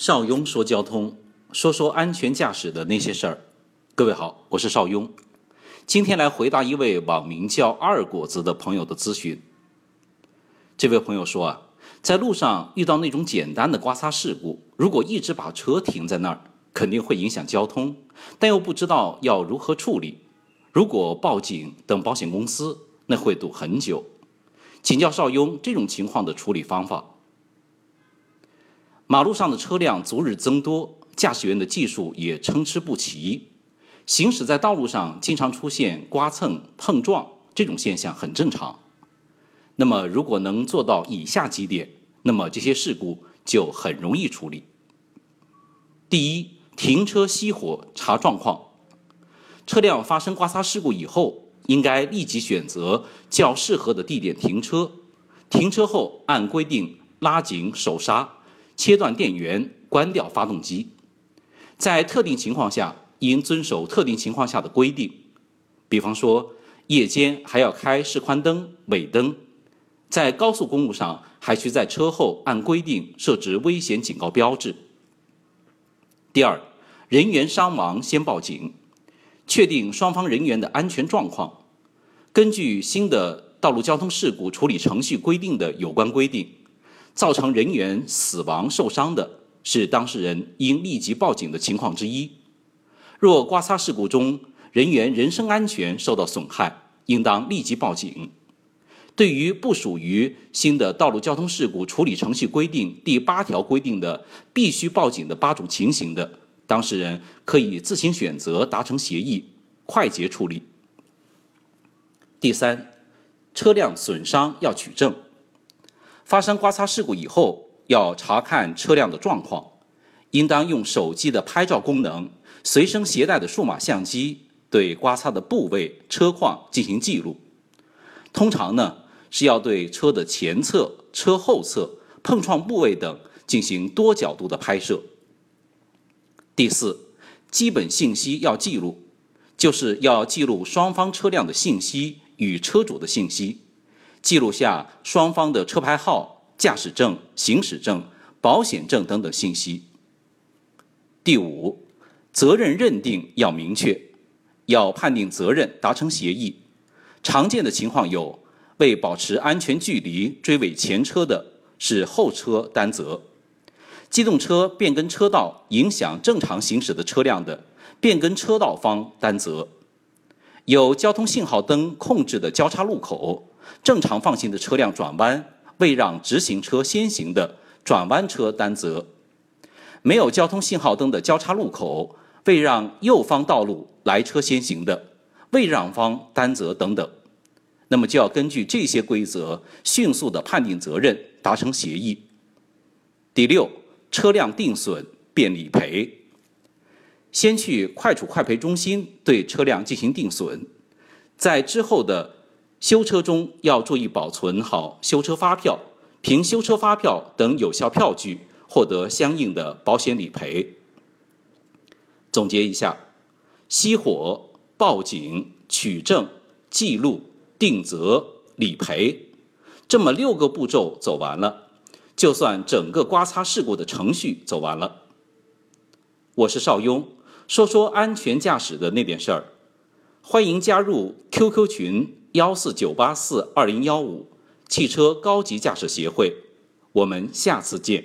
邵雍说交通，说说安全驾驶的那些事儿。各位好，我是邵雍，今天来回答一位网名叫二果子的朋友的咨询。这位朋友说啊，在路上遇到那种简单的刮擦事故，如果一直把车停在那儿，肯定会影响交通，但又不知道要如何处理。如果报警等保险公司，那会堵很久。请教邵雍这种情况的处理方法。马路上的车辆逐日增多，驾驶员的技术也参差不齐，行驶在道路上经常出现刮蹭、碰撞这种现象很正常。那么，如果能做到以下几点，那么这些事故就很容易处理。第一，停车熄火查状况。车辆发生刮擦事故以后，应该立即选择较适合的地点停车，停车后按规定拉紧手刹。切断电源，关掉发动机。在特定情况下，应遵守特定情况下的规定。比方说，夜间还要开示宽灯、尾灯。在高速公路上，还需在车后按规定设置危险警告标志。第二，人员伤亡先报警，确定双方人员的安全状况。根据新的道路交通事故处理程序规定的有关规定。造成人员死亡受伤的是当事人应立即报警的情况之一。若刮擦事故中人员人身安全受到损害，应当立即报警。对于不属于新的道路交通事故处理程序规定第八条规定的必须报警的八种情形的，当事人可以自行选择达成协议，快捷处理。第三，车辆损伤要取证。发生刮擦事故以后，要查看车辆的状况，应当用手机的拍照功能、随身携带的数码相机对刮擦的部位、车况进行记录。通常呢，是要对车的前侧、车后侧、碰撞部位等进行多角度的拍摄。第四，基本信息要记录，就是要记录双方车辆的信息与车主的信息。记录下双方的车牌号、驾驶证、行驶证、保险证等等信息。第五，责任认定要明确，要判定责任，达成协议。常见的情况有：为保持安全距离追尾前车的，是后车担责；机动车变更车道影响正常行驶的车辆的，变更车道方担责；有交通信号灯控制的交叉路口。正常放行的车辆转弯未让直行车先行的，转弯车担责；没有交通信号灯的交叉路口未让右方道路来车先行的，未让方担责等等。那么就要根据这些规则，迅速的判定责任，达成协议。第六，车辆定损变理赔，先去快处快赔中心对车辆进行定损，在之后的。修车中要注意保存好修车发票、凭修车发票等有效票据，获得相应的保险理赔。总结一下：熄火、报警、取证、记录、定责、理赔，这么六个步骤走完了，就算整个刮擦事故的程序走完了。我是邵雍，说说安全驾驶的那点事儿，欢迎加入 QQ 群。幺四九八四二零幺五，汽车高级驾驶协会，我们下次见。